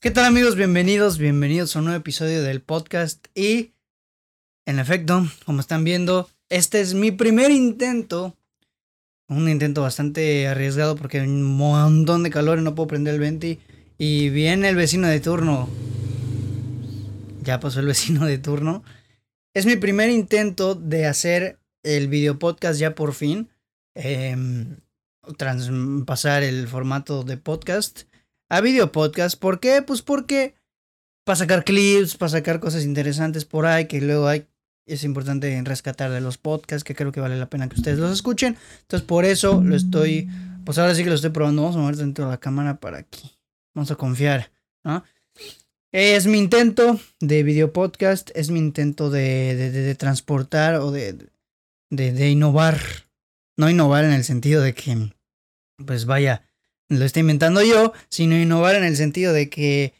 ¿Qué tal amigos? Bienvenidos, bienvenidos a un nuevo episodio del podcast y en efecto, como están viendo, este es mi primer intento, un intento bastante arriesgado porque hay un montón de calor y no puedo prender el venti y viene el vecino de turno. Ya pasó el vecino de turno. Es mi primer intento de hacer el video podcast ya por fin. Eh, traspasar el formato de podcast a video podcast. ¿Por qué? Pues porque para sacar clips, para sacar cosas interesantes por ahí que luego hay es importante rescatar de los podcasts que creo que vale la pena que ustedes los escuchen. Entonces por eso lo estoy, pues ahora sí que lo estoy probando. Vamos a mover dentro de la cámara para aquí. Vamos a confiar. Es mi intento de video podcast, es mi intento de, de, de, de transportar o de, de, innovar. No innovar en el sentido de que, pues vaya, lo estoy inventando yo, sino innovar en el sentido de que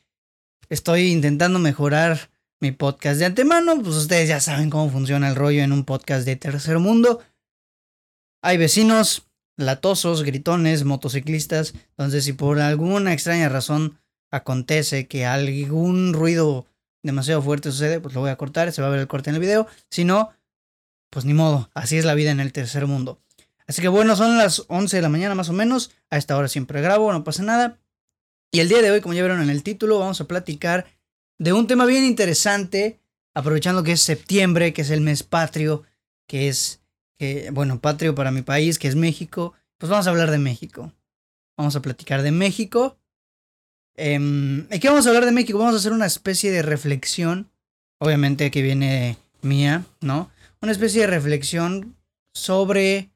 estoy intentando mejorar mi podcast de antemano. Pues ustedes ya saben cómo funciona el rollo en un podcast de tercer mundo. Hay vecinos latosos, gritones, motociclistas. Entonces, si por alguna extraña razón acontece que algún ruido demasiado fuerte sucede, pues lo voy a cortar, se va a ver el corte en el video. Si no, pues ni modo, así es la vida en el tercer mundo. Así que bueno, son las 11 de la mañana más o menos. A esta hora siempre grabo, no pasa nada. Y el día de hoy, como ya vieron en el título, vamos a platicar de un tema bien interesante, aprovechando que es septiembre, que es el mes patrio, que es, bueno, patrio para mi país, que es México. Pues vamos a hablar de México. Vamos a platicar de México. Eh, ¿Y qué vamos a hablar de México? Vamos a hacer una especie de reflexión, obviamente que viene mía, ¿no? Una especie de reflexión sobre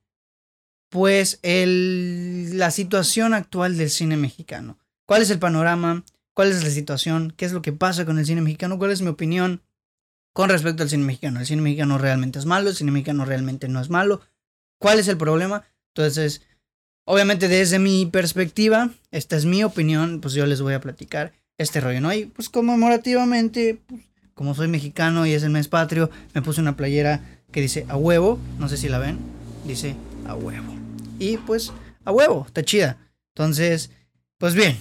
pues el, la situación actual del cine mexicano. ¿Cuál es el panorama? ¿Cuál es la situación? ¿Qué es lo que pasa con el cine mexicano? ¿Cuál es mi opinión con respecto al cine mexicano? ¿El cine mexicano realmente es malo? ¿El cine mexicano realmente no es malo? ¿Cuál es el problema? Entonces, obviamente desde mi perspectiva, esta es mi opinión, pues yo les voy a platicar este rollo, ¿no? Y pues conmemorativamente, pues, como soy mexicano y es el mes patrio, me puse una playera que dice a huevo, no sé si la ven, dice a huevo. Y pues, a huevo, está chida. Entonces, pues bien.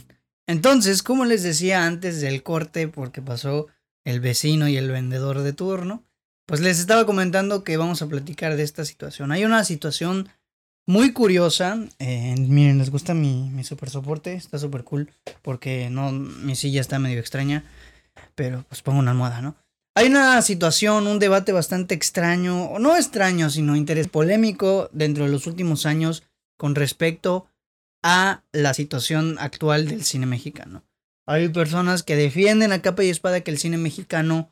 Entonces, como les decía antes del corte, porque pasó el vecino y el vendedor de turno, pues les estaba comentando que vamos a platicar de esta situación. Hay una situación muy curiosa. Eh, miren, les gusta mi, mi super soporte. Está súper cool. Porque no, mi silla está medio extraña. Pero pues pongo una almohada, ¿no? Hay una situación, un debate bastante extraño, o no extraño, sino interés polémico dentro de los últimos años con respecto a la situación actual del cine mexicano. Hay personas que defienden a capa y espada que el cine mexicano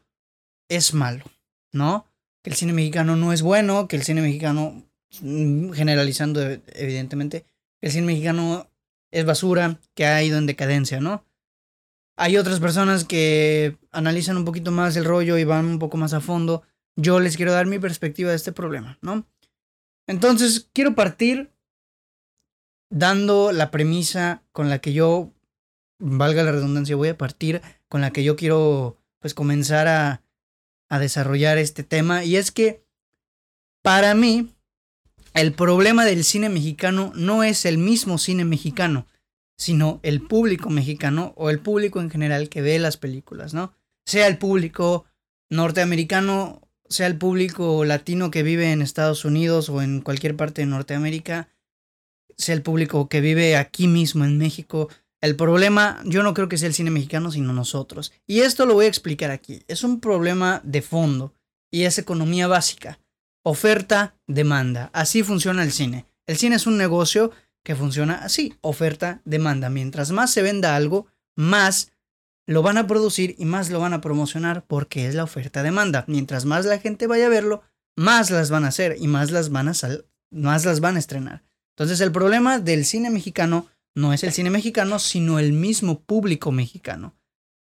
es malo, ¿no? Que el cine mexicano no es bueno, que el cine mexicano, mm, generalizando evidentemente, el cine mexicano es basura, que ha ido en decadencia, ¿no? Hay otras personas que analizan un poquito más el rollo y van un poco más a fondo. Yo les quiero dar mi perspectiva de este problema, ¿no? Entonces, quiero partir dando la premisa con la que yo, valga la redundancia, voy a partir, con la que yo quiero pues comenzar a, a desarrollar este tema. Y es que para mí el problema del cine mexicano no es el mismo cine mexicano, sino el público mexicano o el público en general que ve las películas, ¿no? Sea el público norteamericano, sea el público latino que vive en Estados Unidos o en cualquier parte de Norteamérica, sea el público que vive aquí mismo en México. El problema, yo no creo que sea el cine mexicano, sino nosotros. Y esto lo voy a explicar aquí. Es un problema de fondo y es economía básica. Oferta, demanda. Así funciona el cine. El cine es un negocio que funciona así, oferta, demanda. Mientras más se venda algo, más lo van a producir y más lo van a promocionar porque es la oferta demanda. Mientras más la gente vaya a verlo, más las van a hacer y más las van a más las van a estrenar. Entonces el problema del cine mexicano no es el cine mexicano, sino el mismo público mexicano.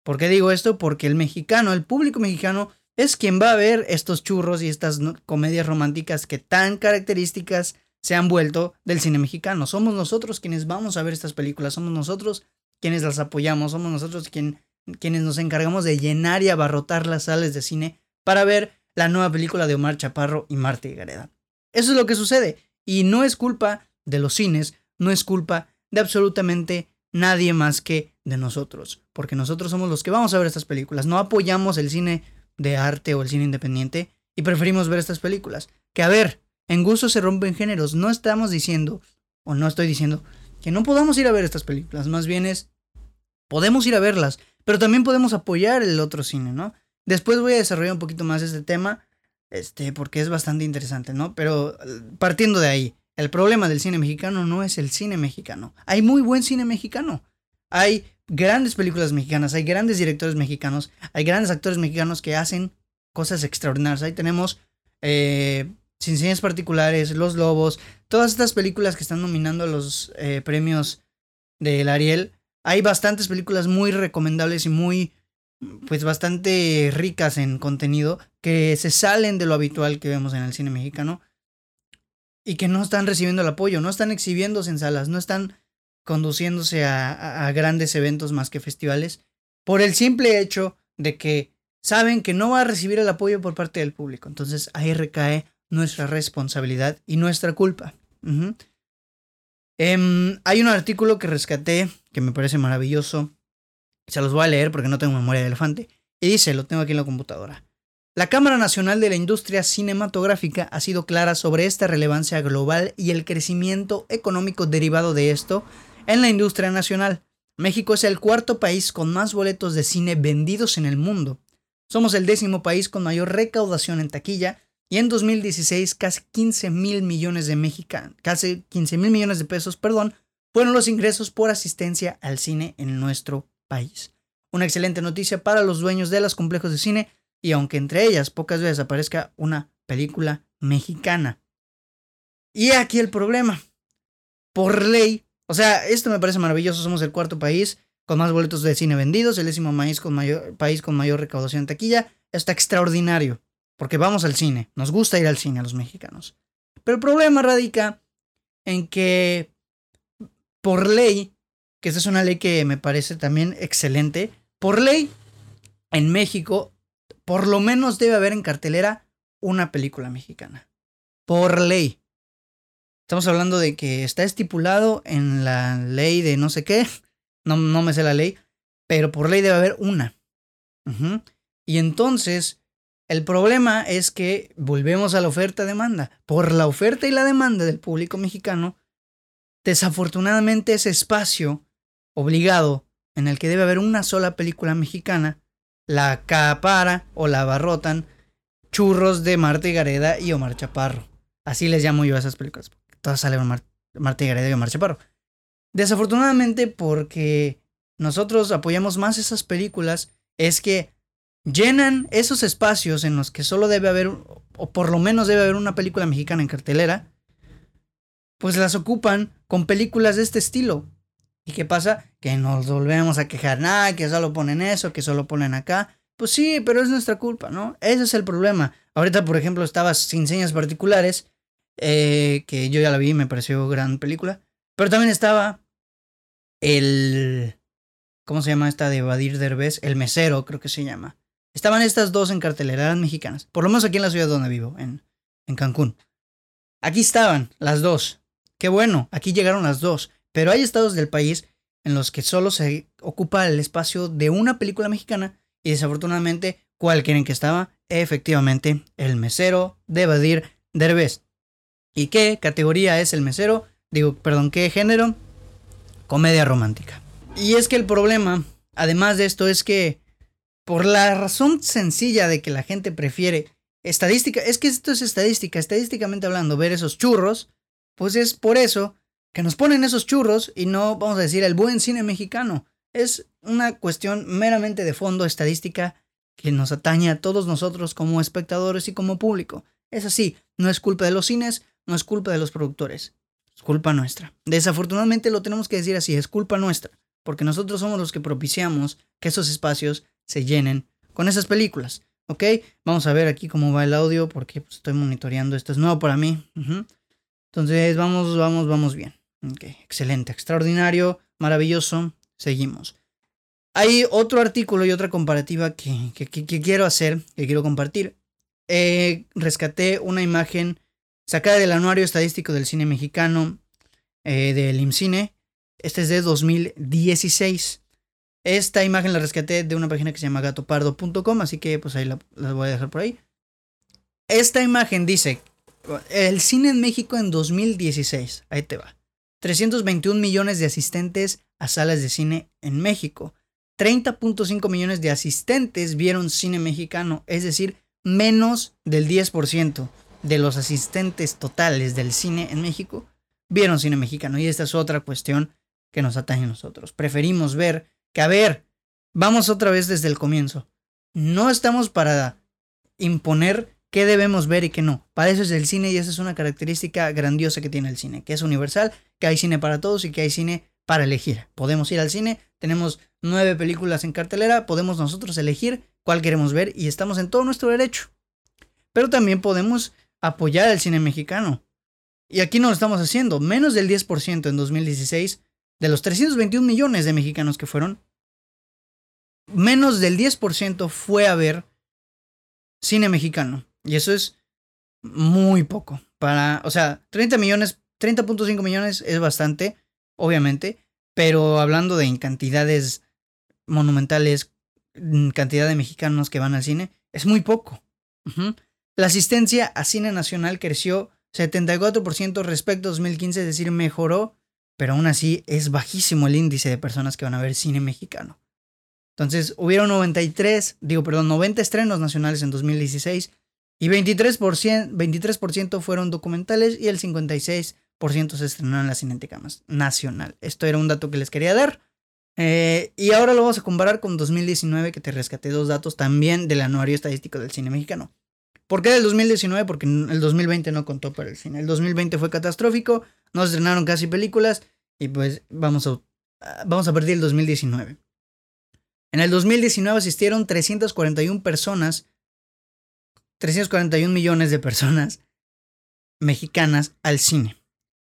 ¿Por qué digo esto? Porque el mexicano, el público mexicano, es quien va a ver estos churros y estas comedias románticas que tan características se han vuelto del cine mexicano. Somos nosotros quienes vamos a ver estas películas, somos nosotros quienes las apoyamos, somos nosotros quienes nos encargamos de llenar y abarrotar las salas de cine para ver la nueva película de Omar Chaparro y Marta Gareda. Eso es lo que sucede y no es culpa de los cines no es culpa de absolutamente nadie más que de nosotros, porque nosotros somos los que vamos a ver estas películas. No apoyamos el cine de arte o el cine independiente y preferimos ver estas películas. Que a ver, en gusto se rompen géneros. No estamos diciendo, o no estoy diciendo, que no podamos ir a ver estas películas. Más bien es, podemos ir a verlas, pero también podemos apoyar el otro cine, ¿no? Después voy a desarrollar un poquito más este tema, este, porque es bastante interesante, ¿no? Pero partiendo de ahí, el problema del cine mexicano no es el cine mexicano. Hay muy buen cine mexicano. Hay grandes películas mexicanas, hay grandes directores mexicanos, hay grandes actores mexicanos que hacen cosas extraordinarias. Ahí tenemos eh, Sin Cines Particulares, Los Lobos, todas estas películas que están nominando los eh, premios del Ariel. Hay bastantes películas muy recomendables y muy, pues bastante ricas en contenido que se salen de lo habitual que vemos en el cine mexicano y que no están recibiendo el apoyo, no están exhibiéndose en salas, no están conduciéndose a, grandes eventos más que festivales, por el simple hecho de que saben que no va a recibir el apoyo por parte del público. Entonces ahí recae nuestra responsabilidad y nuestra culpa. Em, hay un artículo que rescaté que me parece maravilloso. Se los voy a leer porque no tengo memoria de elefante. Y dice, lo tengo aquí en la computadora. La Cámara Nacional de la Industria Cinematográfica ha sido clara sobre esta relevancia global y el crecimiento económico derivado de esto en la industria nacional. México es el cuarto país con más boletos de cine vendidos en el mundo. Somos el décimo país con mayor recaudación en taquilla y en 2016 casi 15 mil millones de mexicanos, casi 15 mil millones de pesos, perdón, fueron los ingresos por asistencia al cine en nuestro país. Una excelente noticia para los dueños de los complejos de cine y aunque entre ellas pocas veces aparezca una película mexicana. Y aquí el problema. Por ley, o sea, esto me parece maravilloso. Somos el cuarto país con más boletos de cine vendidos, el décimo país con mayor, país con mayor recaudación en taquilla. Está extraordinario, porque vamos al cine. Nos gusta ir al cine a los mexicanos. Pero el problema radica en que, por ley, que esta es una ley que me parece también excelente, por ley, en México, por lo menos debe haber en cartelera una película mexicana. Por ley. Estamos hablando de que está estipulado en la ley de no sé qué. No, no me sé la ley. Pero por ley debe haber una. Y entonces, el problema es que volvemos a la oferta-demanda. Por la oferta y la demanda del público mexicano, desafortunadamente ese espacio obligado en el que debe haber una sola película mexicana, la acapara o la abarrotan churros de Marta y Gareda y Omar Chaparro. Así les llamo yo a esas películas todas salen Mar Marta y Omar Chaparro. Desafortunadamente, porque nosotros apoyamos más esas películas, es que llenan esos espacios en los que solo debe haber, o por lo menos debe haber una película mexicana en cartelera, pues las ocupan con películas de este estilo. ¿Y qué pasa? Que nos volvemos a quejar, nada, que solo ponen eso, que solo ponen acá. Pues sí, pero es nuestra culpa, ¿no? Ese es el problema. Ahorita, por ejemplo, estaba sin señas particulares eh, que yo ya la vi, me pareció gran película. Pero también estaba el... ¿Cómo se llama esta de Evadir Derbez? El mesero, creo que se llama. Estaban estas dos en cartelera, mexicanas. Por lo menos aquí en la ciudad donde vivo, en, en Cancún. Aquí estaban las dos. Qué bueno, aquí llegaron las dos. Pero hay estados del país en los que solo se ocupa el espacio de una película mexicana y desafortunadamente, ¿cuál quieren que estaba? Efectivamente, el mesero de Evadir Derbez. ¿Y qué categoría es el mesero? Digo, perdón, ¿qué género? Comedia romántica. Y es que el problema, además de esto, es que por la razón sencilla de que la gente prefiere estadística, es que esto es estadística, estadísticamente hablando, ver esos churros, pues es por eso que nos ponen esos churros y no, vamos a decir, el buen cine mexicano. Es una cuestión meramente de fondo estadística que nos atañe a todos nosotros como espectadores y como público. Es así, no es culpa de los cines, no es culpa de los productores, es culpa nuestra. Desafortunadamente lo tenemos que decir así, es culpa nuestra, porque nosotros somos los que propiciamos que esos espacios se llenen con esas películas. ¿Ok? Vamos a ver aquí cómo va el audio, porque pues, estoy monitoreando, esto es nuevo para mí. Entonces, vamos, vamos, vamos bien. Ok, excelente, extraordinario, maravilloso. Seguimos. Hay otro artículo y otra comparativa que, que, quiero hacer, que quiero compartir. Eh, rescaté una imagen sacada del Anuario Estadístico del Cine Mexicano eh, del IMCINE. Este es de 2016. Esta imagen la rescaté de una página que se llama gatopardo.com, así que pues ahí la, la voy a dejar por ahí. Esta imagen dice, el cine en México en 2016, ahí te va. 321 millones de asistentes a salas de cine en México. 30.5 millones de asistentes vieron cine mexicano, es decir, menos del 10% de los asistentes totales del cine en México vieron cine mexicano. Y esta es otra cuestión que nos atañe a nosotros. Preferimos ver que, a ver, vamos otra vez desde el comienzo. No estamos para imponer qué debemos ver y qué no. Para eso es el cine y esa es una característica grandiosa que tiene el cine, que es universal, que hay cine para todos y que hay cine para elegir. Podemos ir al cine, tenemos nueve películas en cartelera, podemos nosotros elegir cuál queremos ver y estamos en todo nuestro derecho. Pero también podemos apoyar al cine mexicano. Y aquí no lo estamos haciendo. Menos del 10% en 2016 de los 321 millones de mexicanos que fueron, menos del 10% fue a ver cine mexicano. Y eso es muy poco. Para, o sea, 30 millones, 30.5 millones es bastante obviamente, pero hablando de cantidades monumentales, cantidad de mexicanos que van al cine, es muy poco. La asistencia a cine nacional creció 74% respecto a 2015, es decir, mejoró, pero aún así es bajísimo el índice de personas que van a ver cine mexicano. Entonces, hubieron 93, digo, perdón, 90 estrenos nacionales en 2016 y 23%, 23 fueron documentales y el 56% se estrenó en la Cineteca Nacional. Esto era un dato que les quería dar. Eh, y ahora lo vamos a comparar con 2019, que te rescaté dos datos también del anuario estadístico del cine mexicano. ¿Por qué del 2019? Porque el 2020 no contó para el cine. El 2020 fue catastrófico, no se estrenaron casi películas y pues vamos a, vamos a el 2019. En el 2019 asistieron 341 personas, 341 millones de personas mexicanas al cine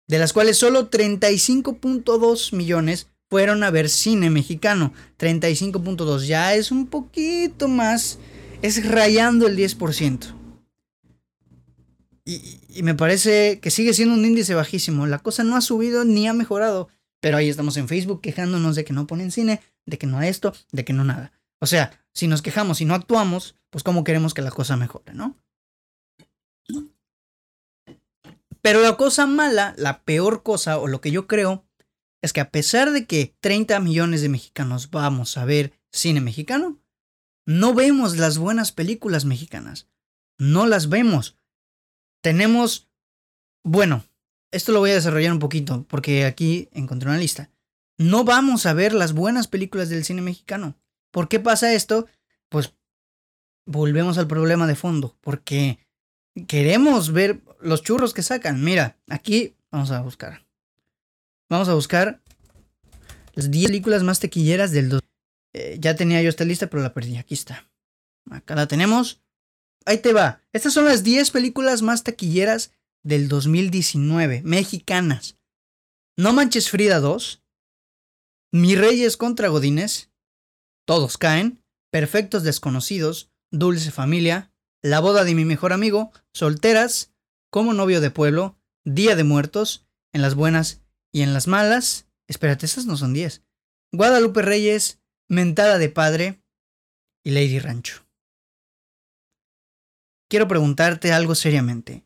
de las cuales solo 35.2 millones fueron a ver cine mexicano. 35.2 ya es un poquito más, es rayando el 10%. Y, y, me parece que sigue siendo un índice bajísimo. La cosa no ha subido ni ha mejorado. Pero ahí estamos en Facebook quejándonos de que no ponen cine, de que no esto, de que no nada. O sea, si nos quejamos y no actuamos, pues cómo queremos que la cosa mejore, ¿no? Pero la cosa mala, la peor cosa, o lo que yo creo, es que a pesar de que 30 millones de mexicanos vamos a ver cine mexicano, no vemos las buenas películas mexicanas. No las vemos. Tenemos... Bueno, esto lo voy a desarrollar un poquito, porque aquí encontré una lista. No vamos a ver las buenas películas del cine mexicano. ¿Por qué pasa esto? Pues volvemos al problema de fondo, porque queremos ver los churros que sacan. Mira, aquí vamos a buscar. Vamos a buscar las 10 películas más tequilleras del 2. Eh, ya tenía yo esta lista, pero la perdí. Aquí está. Acá la tenemos. Ahí te va. Estas son las 10 películas más taquilleras del 2019, mexicanas. No Manches Frida 2, Mi Reyes contra Godines, Todos Caen, Perfectos Desconocidos, Dulce Familia, La Boda de mi Mejor Amigo, Solteras, como novio de pueblo, Día de Muertos, en las buenas y en las malas. Espérate, esas no son 10. Guadalupe Reyes, Mentada de Padre y Lady Rancho. Quiero preguntarte algo seriamente.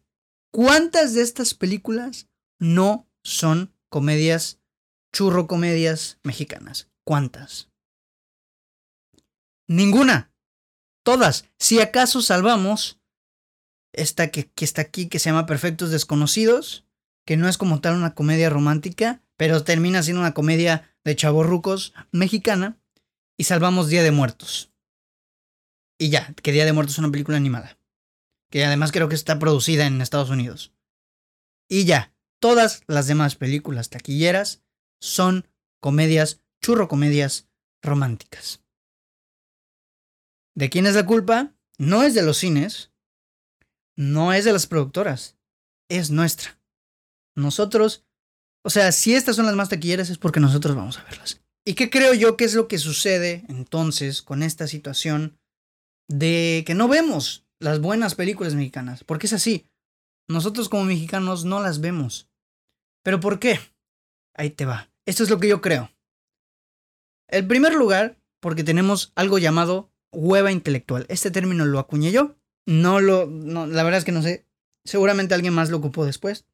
¿Cuántas de estas películas no son comedias, churro comedias mexicanas? ¿Cuántas? Ninguna. Todas. Si acaso salvamos esta que, está aquí, que se llama Perfectos Desconocidos, que no es como tal una comedia romántica, pero termina siendo una comedia de chavorrucos mexicana, y salvamos Día de Muertos. Y ya, que Día de Muertos es una película animada, que además creo que está producida en Estados Unidos. Y ya, todas las demás películas taquilleras son comedias, churro comedias románticas. ¿De quién es la culpa? No es de los cines, no es de las productoras, es nuestra. Nosotros, o sea, si estas son las más taquilleras es porque nosotros vamos a verlas. ¿Y qué creo yo que es lo que sucede entonces con esta situación de que no vemos las buenas películas mexicanas? Porque es así. Nosotros como mexicanos no las vemos. ¿Pero por qué? Ahí te va. Esto es lo que yo creo. El primer lugar porque tenemos algo llamado hueva intelectual. Este término lo acuñé yo. No lo. No, la verdad es que no sé. Seguramente alguien más lo ocupó después.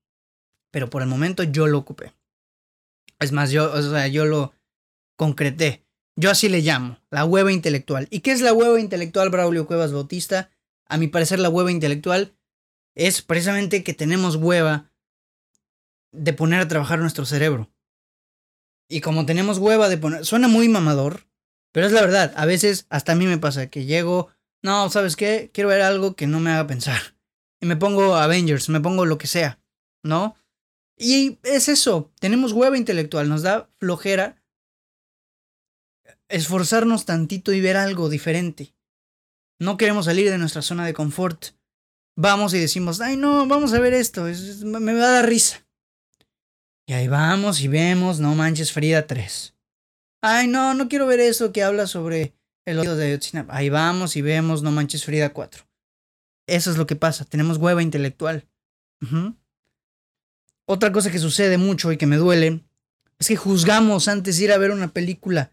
Pero por el momento yo lo ocupé. Es más, yo, o sea, yo lo concreté. Yo así le llamo, la hueva intelectual. ¿Y qué es la hueva intelectual, Braulio Cuevas Bautista? A mi parecer, la hueva intelectual es precisamente que tenemos hueva de poner a trabajar nuestro cerebro. Y como tenemos hueva de poner... Suena muy mamador, pero es la verdad. A veces hasta a mí me pasa que llego... No, ¿sabes qué? Quiero ver algo que no me haga pensar. Y me pongo Avengers, me pongo lo que sea, ¿no? Y es eso, tenemos hueva intelectual, nos da flojera esforzarnos tantito y ver algo diferente. No queremos salir de nuestra zona de confort. Vamos y decimos, ay no, vamos a ver esto, me va a dar risa. Y ahí vamos y vemos, no manches, Frida 3. Ay no, no quiero ver eso que habla sobre el oído de Ayotzinapa. Ahí vamos y vemos, no manches, Frida 4. Eso es lo que pasa, tenemos hueva intelectual. Otra cosa que sucede mucho y que me duele es que juzgamos antes de ir a ver una película.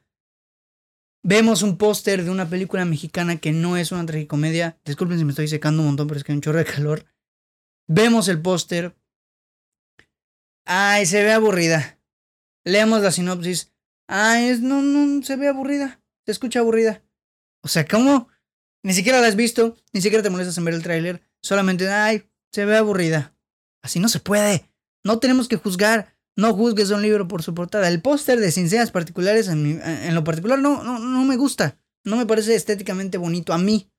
Vemos un póster de una película mexicana que no es una tragicomedia. Disculpen si me estoy secando un montón, pero es que hay un chorro de calor. Vemos el póster. Ay, se ve aburrida. Leemos la sinopsis. Ay, es, no, no, se ve aburrida. Se escucha aburrida. O sea, ¿cómo? Ni siquiera la has visto, ni siquiera te molestas en ver el tráiler. Solamente, ay, se ve aburrida. Así no se puede. No tenemos que juzgar. No juzgues un libro por su portada. El póster de Sinceras Particulares, en, en, lo particular, no, no, no me gusta. No me parece estéticamente bonito a mí.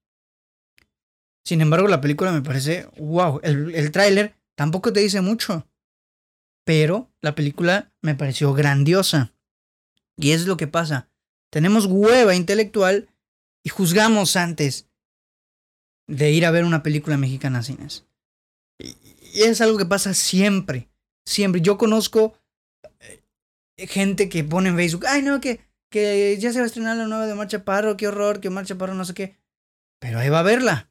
Sin embargo, la película me parece wow. El, el tráiler tampoco te dice mucho. Pero la película me pareció grandiosa. Y es lo que pasa. Tenemos hueva intelectual y juzgamos antes de ir a ver una película mexicana a cines. Y es algo que pasa siempre. Siempre. Yo conozco eh, gente que pone en Facebook, ay no, que, que ya se va a estrenar la nueva de Marcha Parro, qué horror, que Marcha Parro no sé qué. Pero ahí va a verla.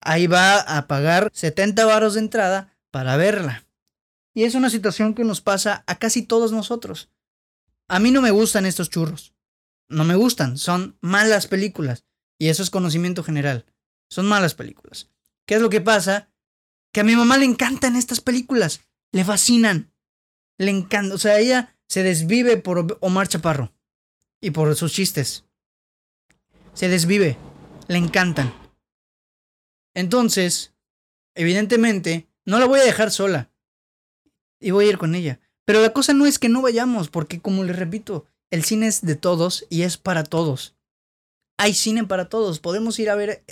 Ahí va a pagar 70 varos de entrada para verla. Y es una situación que nos pasa a casi todos nosotros. A mí no me gustan estos churros. No me gustan. Son malas películas. Y eso es conocimiento general. Son malas películas. ¿Qué es lo que pasa? Que a mi mamá le encantan estas películas le fascinan. Le encanta. O sea, ella se desvive por Omar Chaparro. Y por sus chistes. Se desvive. Le encantan. Entonces, evidentemente, no la voy a dejar sola. Y voy a ir con ella. Pero la cosa no es que no vayamos, porque como les repito, el cine es de todos y es para todos. Hay cine para todos. Podemos ir a ver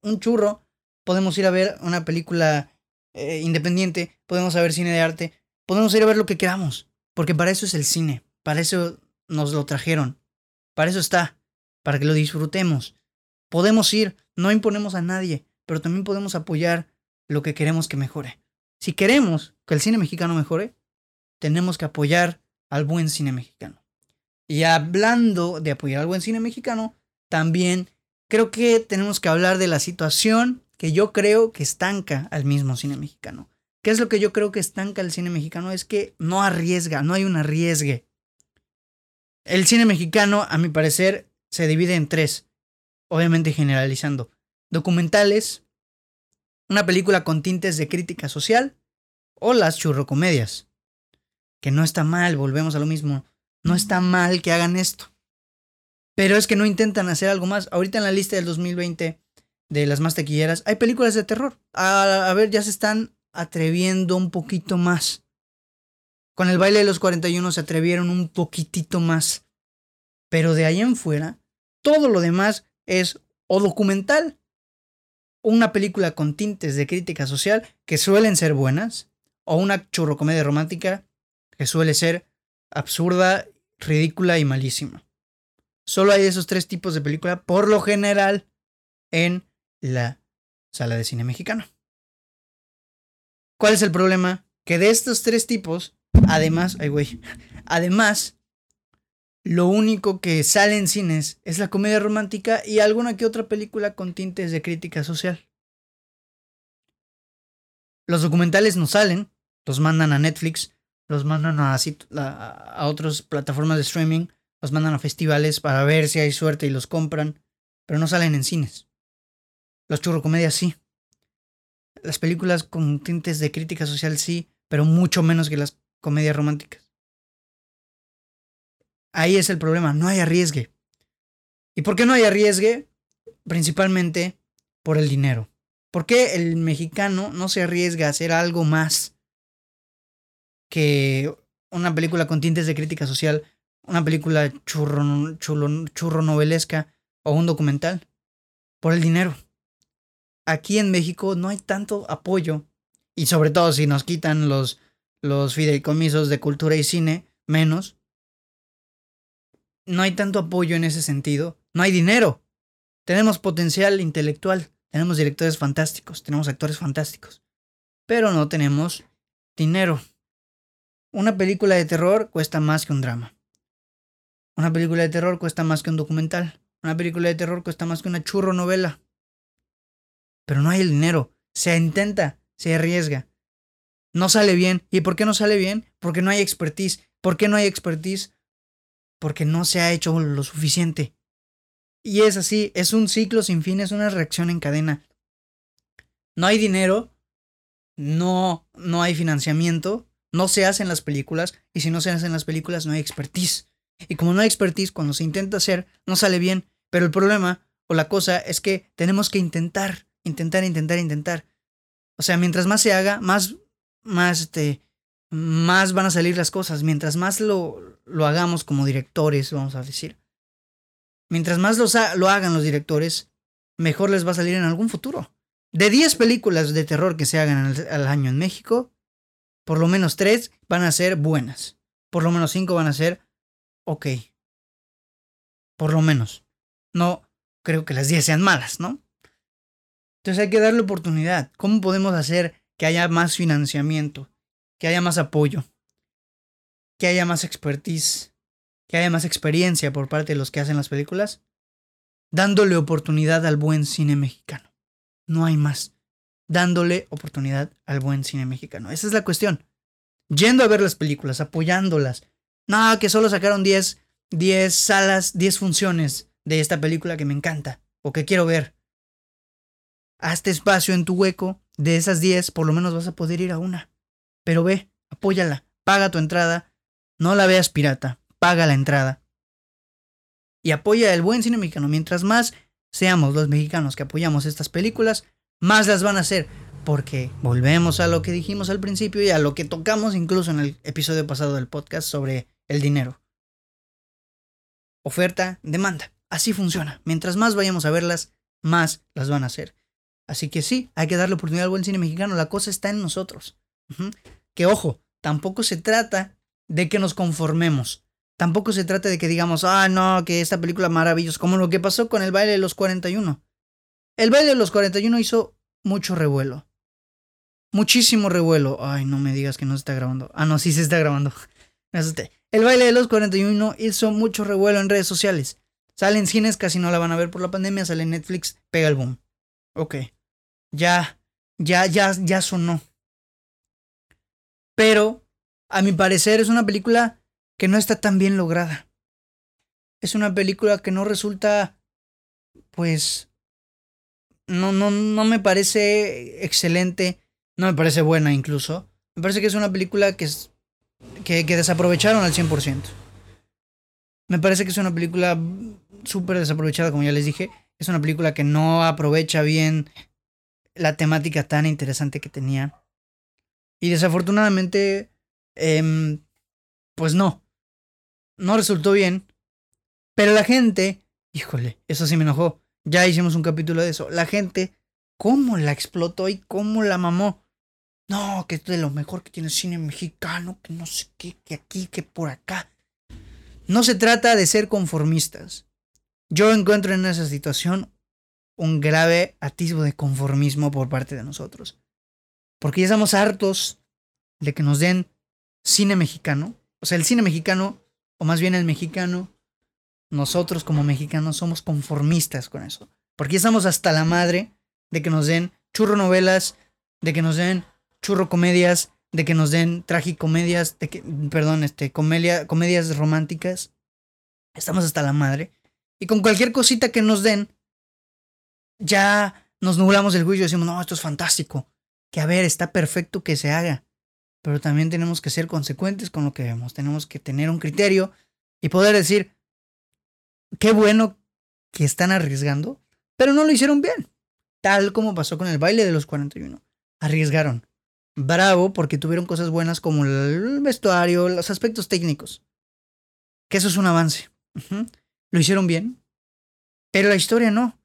un churro, podemos ir a ver una película eh, independiente, podemos ver cine de arte, podemos ir a ver lo que queramos, porque para eso es el cine, para eso nos lo trajeron, para eso está, para que lo disfrutemos. Podemos ir, no imponemos a nadie, pero también podemos apoyar lo que queremos que mejore. Si queremos que el cine mexicano mejore, tenemos que apoyar al buen cine mexicano. Y hablando de apoyar al buen cine mexicano, también creo que tenemos que hablar de la situación que yo creo que estanca al mismo cine mexicano. ¿Qué es lo que yo creo que estanca al cine mexicano? Es que no arriesga, no hay un arriesgue. El cine mexicano, a mi parecer, se divide en tres, obviamente generalizando. Documentales, una película con tintes de crítica social o las churrocomedias. Que no está mal, volvemos a lo mismo. No está mal que hagan esto. Pero es que no intentan hacer algo más. Ahorita en la lista del 2020 de las más taquilleras, hay películas de terror. A, ver, ya se están atreviendo un poquito más. Con el baile de los 41 se atrevieron un poquitito más. Pero de ahí en fuera, todo lo demás es o documental, una película con tintes de crítica social que suelen ser buenas, o una churrocomedia romántica que suele ser absurda, ridícula y malísima. Solo hay esos tres tipos de película, por lo general, en la sala de cine mexicano. ¿Cuál es el problema? Que de estos tres tipos, además, ay güey, además, lo único que sale en cines es la comedia romántica y alguna que otra película con tintes de crítica social. Los documentales no salen, los mandan a Netflix, los mandan a, otras plataformas de streaming, los mandan a festivales para ver si hay suerte y los compran, pero no salen en cines. Los churrocomedias sí. Las películas con tintes de crítica social sí, pero mucho menos que las comedias románticas. Ahí es el problema, no hay arriesgue. ¿Y por qué no hay arriesgue? Principalmente por el dinero. ¿Por qué el mexicano no se arriesga a hacer algo más que una película con tintes de crítica social, una película churro, churro novelesca o un documental? Por el dinero. Aquí en México no hay tanto apoyo, y sobre todo si nos quitan los, los fideicomisos de cultura y cine, menos. No hay tanto apoyo en ese sentido. No hay dinero. Tenemos potencial intelectual, tenemos directores fantásticos, tenemos actores fantásticos, pero no tenemos dinero. Una película de terror cuesta más que un drama. Una película de terror cuesta más que un documental. Una película de terror cuesta más que una churro novela. Pero no hay el dinero. Se intenta, se arriesga. No sale bien. ¿Y por qué no sale bien? Porque no hay expertise. ¿Por qué no hay expertise? Porque no se ha hecho lo suficiente. Y es así, es un ciclo sin fin, es una reacción en cadena. No hay dinero, no, no hay financiamiento, no se hacen las películas, y si no se hacen las películas no hay expertise. Y como no hay expertise, cuando se intenta hacer, no sale bien. Pero el problema o la cosa es que tenemos que intentar, intentar, intentar, intentar. O sea, mientras más se haga, más, más, este, más van a salir las cosas. Mientras más lo, lo hagamos como directores, vamos a decir, Mientras más lo hagan los directores, mejor les va a salir en algún futuro. De 10 películas de terror que se hagan al año en México, por lo menos 3 van a ser buenas. Por lo menos 5 van a ser ok. Por lo menos. No creo que las 10 sean malas, ¿no? Entonces hay que darle oportunidad. ¿Cómo podemos hacer que haya más financiamiento? Que haya más apoyo? Que haya más expertise? que haya más experiencia por parte de los que hacen las películas, dándole oportunidad al buen cine mexicano. No hay más. Dándole oportunidad al buen cine mexicano. Esa es la cuestión. Yendo a ver las películas, apoyándolas. No, que solo sacaron 10, 10 salas, 10 funciones de esta película que me encanta o que quiero ver. Hazte espacio en tu hueco. De esas 10, por lo menos vas a poder ir a una. Pero ve, apóyala, paga tu entrada, no la veas pirata, paga la entrada. Y apoya el buen cine mexicano. Mientras más seamos los mexicanos que apoyamos estas películas, más las van a hacer. Porque volvemos a lo que dijimos al principio y a lo que tocamos incluso en el episodio pasado del podcast sobre el dinero. Oferta, demanda. Así funciona. Mientras más vayamos a verlas, más las van a hacer. Así que sí, hay que darle oportunidad al buen cine mexicano. La cosa está en nosotros. Que ojo, tampoco se trata de que nos conformemos. Tampoco se trata de que digamos, ah, no, que esta película maravillosa, como lo que pasó con el baile de los 41. El baile de los 41 hizo mucho revuelo. Muchísimo revuelo. Ay, no me digas que no se está grabando. Ah, no, sí se está grabando. Me asusté. El baile de los 41 hizo mucho revuelo en redes sociales. Sale en cines, casi no la van a ver por la pandemia, sale Netflix, pega el boom. Ok. Ya, ya, ya, ya sonó. Pero, a mi parecer, es una película que no está tan bien lograda. Es una película que no resulta, pues, no, no, no me parece excelente, no me parece buena incluso. Me parece que es una película que, es, que, que desaprovecharon al 100%. Me parece que es una película súper desaprovechada, como ya les dije. Es una película que no aprovecha bien la temática tan interesante que tenía. Y desafortunadamente, eh, pues no no resultó bien. Pero la gente, híjole, eso sí me enojó. Ya hicimos un capítulo de eso. La gente, ¿cómo la explotó y cómo la mamó? No, que es de lo mejor que tiene el cine mexicano, que no sé qué, que aquí, que por acá. No se trata de ser conformistas. Yo encuentro en esa situación un grave atisbo de conformismo por parte de nosotros. Porque ya estamos hartos de que nos den cine mexicano. O sea, el cine mexicano o más bien el mexicano, nosotros como mexicanos somos conformistas con eso. Porque estamos hasta la madre de que nos den churro novelas, de que nos den churro comedias, de que nos den tragicomedias, de que, perdón, este, comedia, comedias románticas. Estamos hasta la madre. Y con cualquier cosita que nos den, ya nos nublamos el juicio y decimos, no, esto es fantástico. Que a ver, está perfecto que se haga. Pero también tenemos que ser consecuentes con lo que vemos. Tenemos que tener un criterio y poder decir, qué bueno que están arriesgando, pero no lo hicieron bien. Tal como pasó con el baile de los 41. Arriesgaron. Bravo porque tuvieron cosas buenas como el vestuario, los aspectos técnicos. Que eso es un avance. Lo hicieron bien, pero la historia no.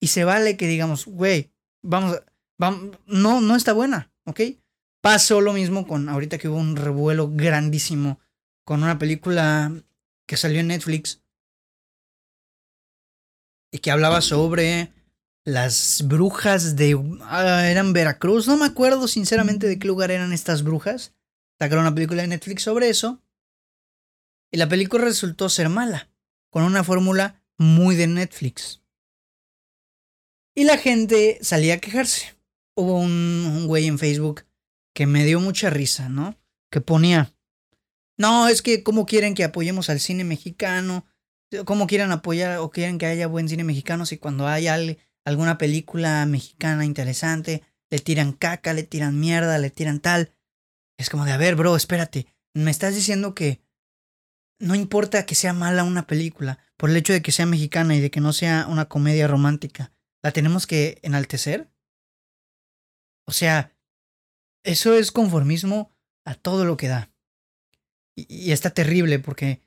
Y se vale que digamos, güey, vamos, vamos, no, no está buena, ¿ok? Pasó lo mismo con ahorita que hubo un revuelo grandísimo con una película que salió en Netflix que hablaba sobre las brujas de... Ah, eran Veracruz, no me acuerdo sinceramente de qué lugar eran estas brujas. Sacaron una película de Netflix sobre eso. Y la película resultó ser mala, con una fórmula muy de Netflix. Y la gente salía a quejarse. Hubo un, un güey en Facebook que me dio mucha risa, ¿no? Que ponía, no, es que cómo quieren que apoyemos al cine mexicano, cómo quieren apoyar o quieren que haya buen cine mexicano si cuando hay alguna película mexicana interesante, le tiran caca, le tiran mierda, le tiran tal. Es como de, a ver, bro, espérate, me estás diciendo que no importa que sea mala una película, por el hecho de que sea mexicana y de que no sea una comedia romántica, ¿la tenemos que enaltecer? O sea, eso es conformismo a todo lo que da. Y, y está terrible porque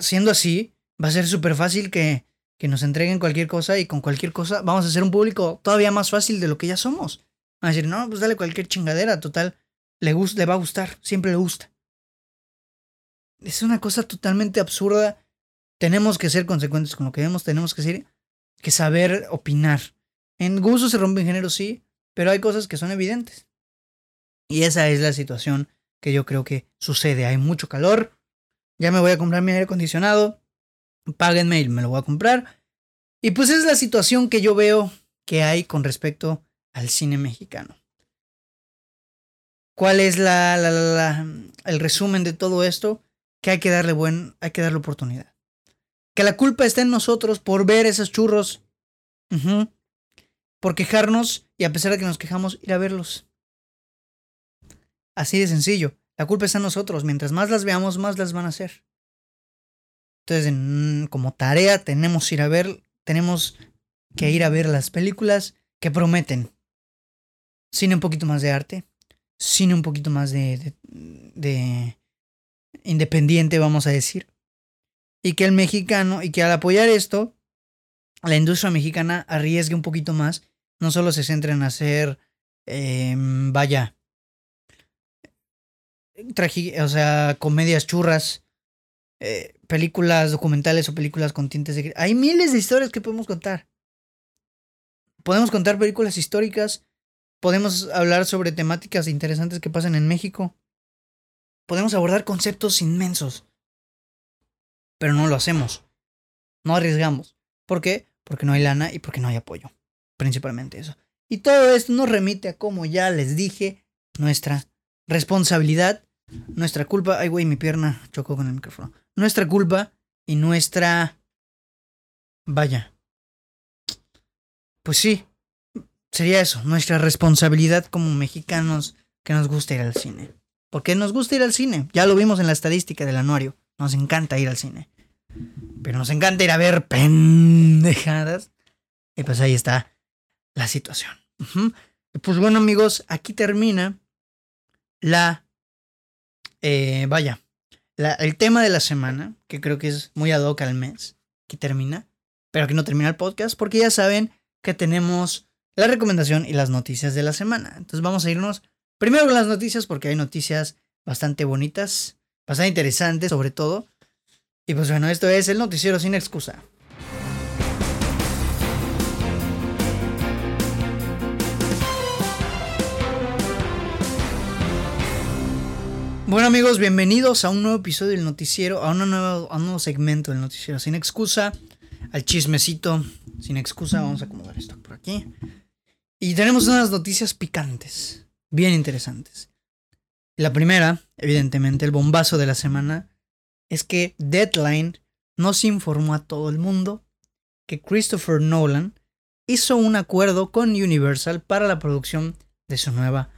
siendo así, va a ser súper fácil que, que nos entreguen cualquier cosa y con cualquier cosa vamos a ser un público todavía más fácil de lo que ya somos. A decir, no, pues dale cualquier chingadera, total, le, le va a gustar, siempre le gusta. Es una cosa totalmente absurda. Tenemos que ser consecuentes con lo que vemos, tenemos que, ser, que saber opinar. En gusto se rompen géneros, sí, pero hay cosas que son evidentes. Y esa es la situación que yo creo que sucede. Hay mucho calor. Ya me voy a comprar mi aire acondicionado páguenme y me lo voy a comprar. Y pues es la situación que yo veo que hay con respecto al cine mexicano. ¿Cuál es la, la, el resumen de todo esto? Que hay que darle buen, hay que darle oportunidad. Que la culpa está en nosotros por ver esos churros. Por quejarnos y a pesar de que nos quejamos, ir a verlos. Así de sencillo. La culpa está en nosotros. Mientras más las veamos, más las van a hacer. Entonces, como tarea, tenemos ir a ver, tenemos que ir a ver las películas que prometen. Cine un poquito más de arte, cine un poquito más de, de, independiente, vamos a decir. Y que el mexicano, y que al apoyar esto, la industria mexicana arriesgue un poquito más, no solo se centre en hacer, em, vaya, o sea, comedias churras, eh, películas documentales o películas con tintes de... Hay miles de historias que podemos contar. Podemos contar películas históricas, podemos hablar sobre temáticas interesantes que pasan en México, podemos abordar conceptos inmensos, pero no lo hacemos, no arriesgamos. ¿Por qué? Porque no hay lana y porque no hay apoyo, principalmente eso. Y todo esto nos remite a, como ya les dije, nuestra responsabilidad, nuestra culpa. Ay, güey, mi pierna chocó con el micrófono nuestra culpa y nuestra... Vaya. Pues sí, sería eso, nuestra responsabilidad como mexicanos que nos gusta ir al cine. Porque nos gusta ir al cine, ya lo vimos en la estadística del anuario, nos encanta ir al cine. Pero nos encanta ir a ver pendejadas. Y pues ahí está la situación. Pues bueno amigos, aquí termina la... Eh, vaya, el tema de la semana, que creo que es muy ad hoc al mes, que termina, pero que no termina el podcast, porque ya saben que tenemos la recomendación y las noticias de la semana. Entonces vamos a irnos primero con las noticias, porque hay noticias bastante bonitas, bastante interesantes sobre todo. Y pues bueno, esto es el noticiero sin excusa. Bueno amigos, bienvenidos a un nuevo episodio del noticiero, a, un nuevo segmento del noticiero sin excusa, al chismecito sin excusa. Vamos a acomodar esto por aquí. Y tenemos unas noticias picantes, bien interesantes. La primera, evidentemente, el bombazo de la semana, es que Deadline nos informó a todo el mundo que Christopher Nolan hizo un acuerdo con Universal para la producción de su nueva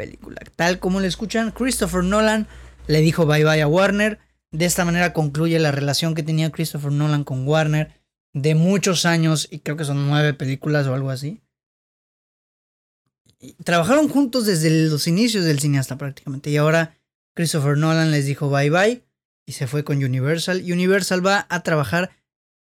película. Tal como le escuchan, Christopher Nolan le dijo bye bye a Warner. De esta manera concluye la relación que tenía Christopher Nolan con Warner de muchos años, y creo que son nueve películas o algo así. trabajaron juntos desde los inicios del cineasta prácticamente, y ahora Christopher Nolan les dijo bye bye y se fue con Universal. Universal va a trabajar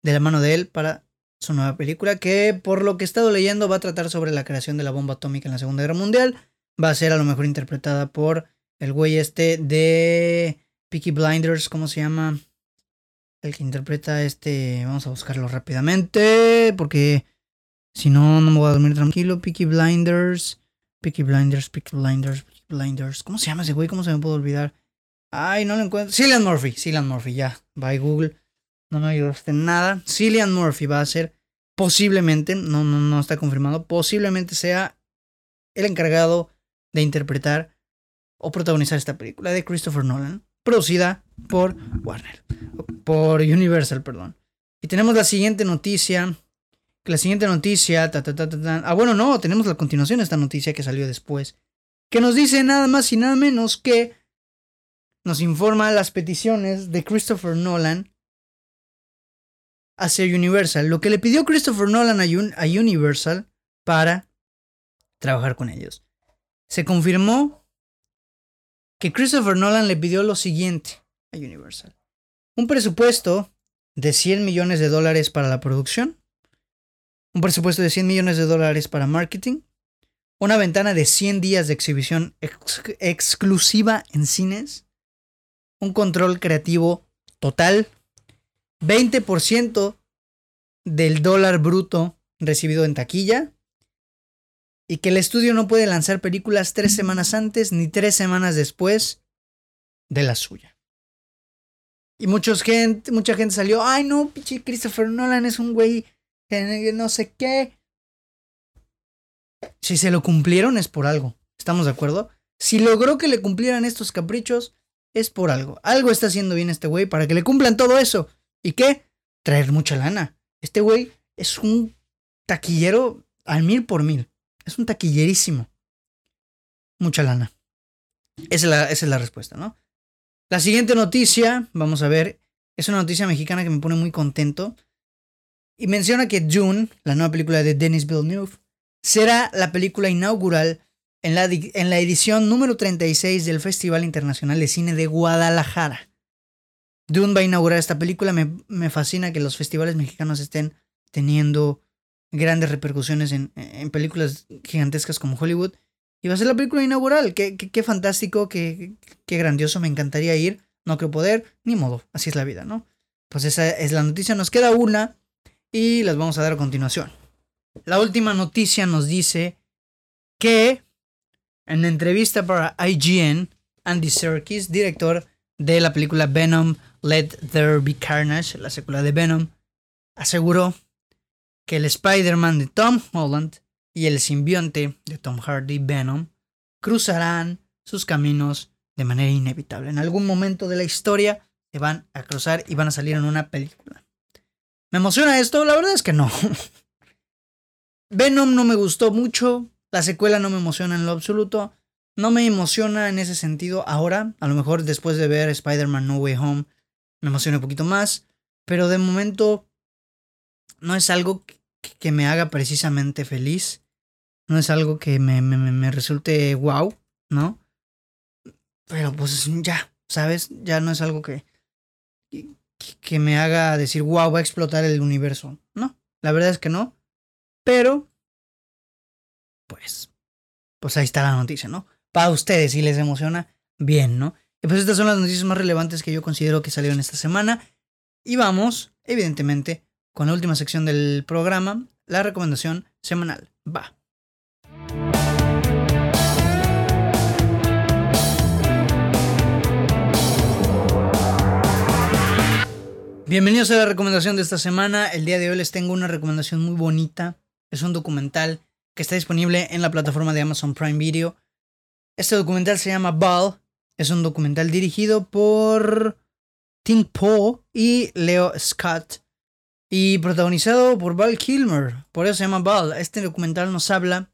de la mano de él para su nueva película, que por lo que he estado leyendo va a tratar sobre la creación de la bomba atómica en la Segunda Guerra Mundial. Va a ser a lo mejor interpretada por el güey este de Peaky Blinders, ¿cómo se llama? El que interpreta este, vamos a buscarlo rápidamente, porque si no, no me voy a dormir tranquilo. Peaky Blinders, Peaky Blinders, Peaky Blinders, Peaky Blinders. ¿Cómo se llama ese güey? ¿Cómo se me puede olvidar? Ay, no lo encuentro. Cillian Murphy, Cillian Murphy, ya. Bye Google. No me ayudaste en nada. Cillian Murphy va a ser posiblemente, no, no, no está confirmado, posiblemente sea el encargado de interpretar o protagonizar esta película de Christopher Nolan, producida por Warner, por Universal, perdón. Y tenemos la siguiente noticia. La siguiente noticia, ta, ta, ta, ah, bueno, no, tenemos la continuación de esta noticia que salió después, que nos dice nada más y nada menos que nos informa las peticiones de Christopher Nolan hacia Universal, lo que le pidió Christopher Nolan a, Universal para trabajar con ellos. Se confirmó que Christopher Nolan le pidió lo siguiente a Universal. Un presupuesto de 100 millones de dólares para la producción, un presupuesto de 100 millones de dólares para marketing, una ventana de 100 días de exhibición exclusiva en cines, un control creativo total 20% del dólar bruto recibido en taquilla y que el estudio no puede lanzar películas tres semanas antes ni tres semanas después de la suya. Y muchos gente, mucha gente salió, ay no, pinche Christopher Nolan es un güey que no sé qué. Si se lo cumplieron es por algo, ¿estamos de acuerdo? Si logró que le cumplieran estos caprichos, es por algo. Algo está haciendo bien este güey para que le cumplan todo eso. ¿Y qué? Traer mucha lana. Este güey es un taquillero al mil por mil. Es un taquillerísimo. Mucha lana. Esa es la, respuesta, ¿no? La siguiente noticia, vamos a ver, es una noticia mexicana que me pone muy contento. Y menciona que June, la nueva película de Denis Villeneuve, será la película inaugural en la, en la edición número 36 del Festival Internacional de Cine de Guadalajara. Dune va a inaugurar esta película. Me, fascina que los festivales mexicanos estén teniendo grandes repercusiones en, películas gigantescas como Hollywood. Y va a ser la película inaugural. Qué, qué, fantástico, qué, qué, grandioso. Me encantaría ir. No creo poder, ni modo. Así es la vida, ¿no? Pues esa es la noticia. Nos queda una y las vamos a dar a continuación. La última noticia nos dice que en entrevista para IGN, Andy Serkis, director de la película Venom Let There Be Carnage, la secuela de Venom, aseguró que el Spider-Man de Tom Holland y el simbionte de Tom Hardy, Venom, cruzarán sus caminos de manera inevitable. En algún momento de la historia se van a cruzar y van a salir en una película. ¿Me emociona esto? La verdad es que no. Venom no me gustó mucho, la secuela no me emociona en lo absoluto, no me emociona en ese sentido ahora, a lo mejor después de ver Spider-Man No Way Home me emociona un poquito más, pero de momento no es algo que, me haga precisamente feliz, no es algo que me, me, me resulte wow, ¿no? Pero pues ya, ¿sabes? Ya no es algo que, que me haga decir, wow, va a explotar el universo. No, la verdad es que no. Pero, pues, pues ahí está la noticia, ¿no? Para ustedes, si les emociona, bien, ¿no? Y pues estas son las noticias más relevantes que yo considero que salieron esta semana. Y vamos, evidentemente, con la última sección del programa, la recomendación semanal. Va. Bienvenidos a la recomendación de esta semana. El día de hoy les tengo una recomendación muy bonita. Es un documental que está disponible en la plataforma de Amazon Prime Video. Este documental se llama Ball es un documental dirigido por Tim Poe y Leo Scott. Y protagonizado por Val Kilmer. Por eso se llama Val. Este documental nos habla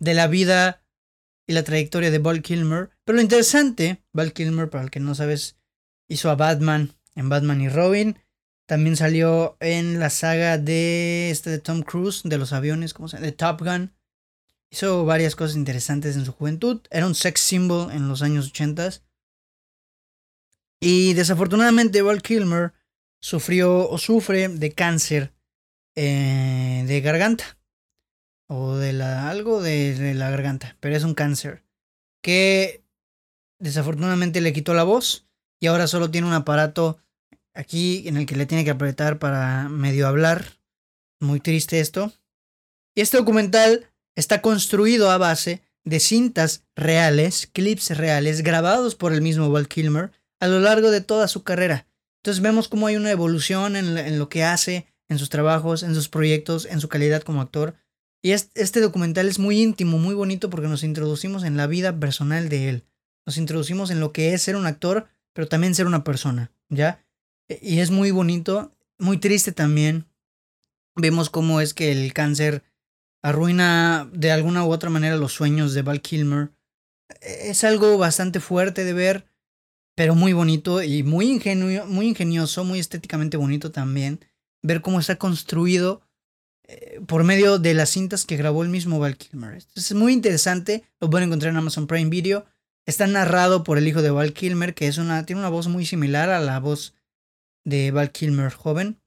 de la vida y la trayectoria de Val Kilmer. Pero lo interesante, Val Kilmer, para el que no sabes, hizo a Batman en Batman y Robin. También salió en la saga de este de Tom Cruise, de los aviones, ¿cómo se llama? De Top Gun. Hizo varias cosas interesantes en su juventud. Era un sex symbol en los años 80. Y desafortunadamente Val Kilmer sufrió o sufre de cáncer eh, de garganta. O de la, algo de, de la garganta. Pero es un cáncer. Que desafortunadamente le quitó la voz. Y ahora solo tiene un aparato aquí en el que le tiene que apretar para medio hablar. Muy triste esto. Y este documental está construido a base de cintas reales, clips reales, grabados por el mismo Val Kilmer a lo largo de toda su carrera. Entonces vemos cómo hay una evolución en, lo que hace, en sus trabajos, en sus proyectos, en su calidad como actor. Y este documental es muy íntimo, muy bonito porque nos introducimos en la vida personal de él. Nos introducimos en lo que es ser un actor, pero también ser una persona, ¿ya? E, y es muy bonito, muy triste también. Vemos cómo es que el cáncer arruina de alguna u otra manera los sueños de Val Kilmer. E, es algo bastante fuerte de ver, pero muy bonito y muy, ingenio, muy ingenioso, muy estéticamente bonito también. Ver cómo está construido eh, por medio de las cintas que grabó el mismo Val Kilmer. Es muy interesante, lo pueden encontrar en Amazon Prime Video. Está narrado por el hijo de Val Kilmer, que es una, tiene una voz muy similar a la voz de Val Kilmer joven.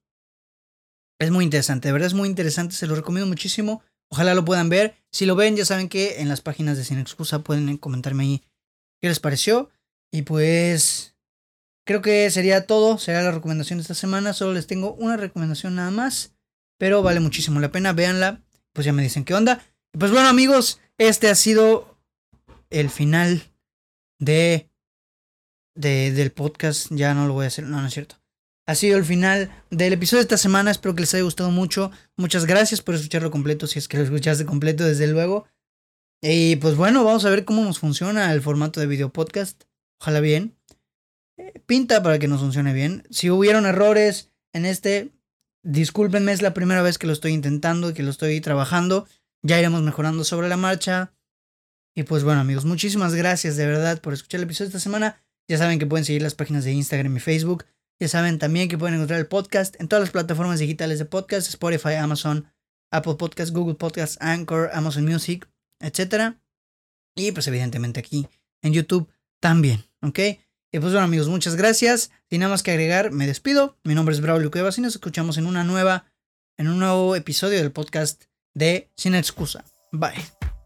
Es muy interesante, de verdad es muy interesante, se lo recomiendo muchísimo. Ojalá lo puedan ver. Si lo ven, ya saben que en las páginas de Sin Excusa pueden comentarme ahí qué les pareció. Y pues creo que sería todo, será la recomendación de esta semana. Solo les tengo una recomendación nada más, pero vale muchísimo la pena, véanla. Pues ya me dicen qué onda. Pues bueno amigos, este ha sido el final de, de del podcast. Ya no lo voy a hacer, no, no es cierto ha sido el final del episodio de esta semana. Espero que les haya gustado mucho. Muchas gracias por escucharlo completo, si es que lo escuchaste completo, desde luego. Y pues bueno, vamos a ver cómo nos funciona el formato de video podcast. Ojalá bien. Eh, pinta para que nos funcione bien. Si hubieron errores en este, discúlpenme, es la primera vez que lo estoy intentando y que lo estoy trabajando. Ya iremos mejorando sobre la marcha. Y pues bueno, amigos, muchísimas gracias de verdad por escuchar el episodio de esta semana. Ya saben que pueden seguir las páginas de Instagram y Facebook. Ya saben también que pueden encontrar el podcast en todas las plataformas digitales de podcast, Spotify, Amazon, Apple Podcast, Google Podcast, Anchor, Amazon Music, etc. Y pues evidentemente aquí en YouTube también, ¿ok? Y pues bueno amigos, muchas gracias. Sin nada más que agregar, me despido. Mi nombre es Braulio Cuevas y nos escuchamos en una nueva, en un nuevo episodio del podcast de Sin Excusa. Bye.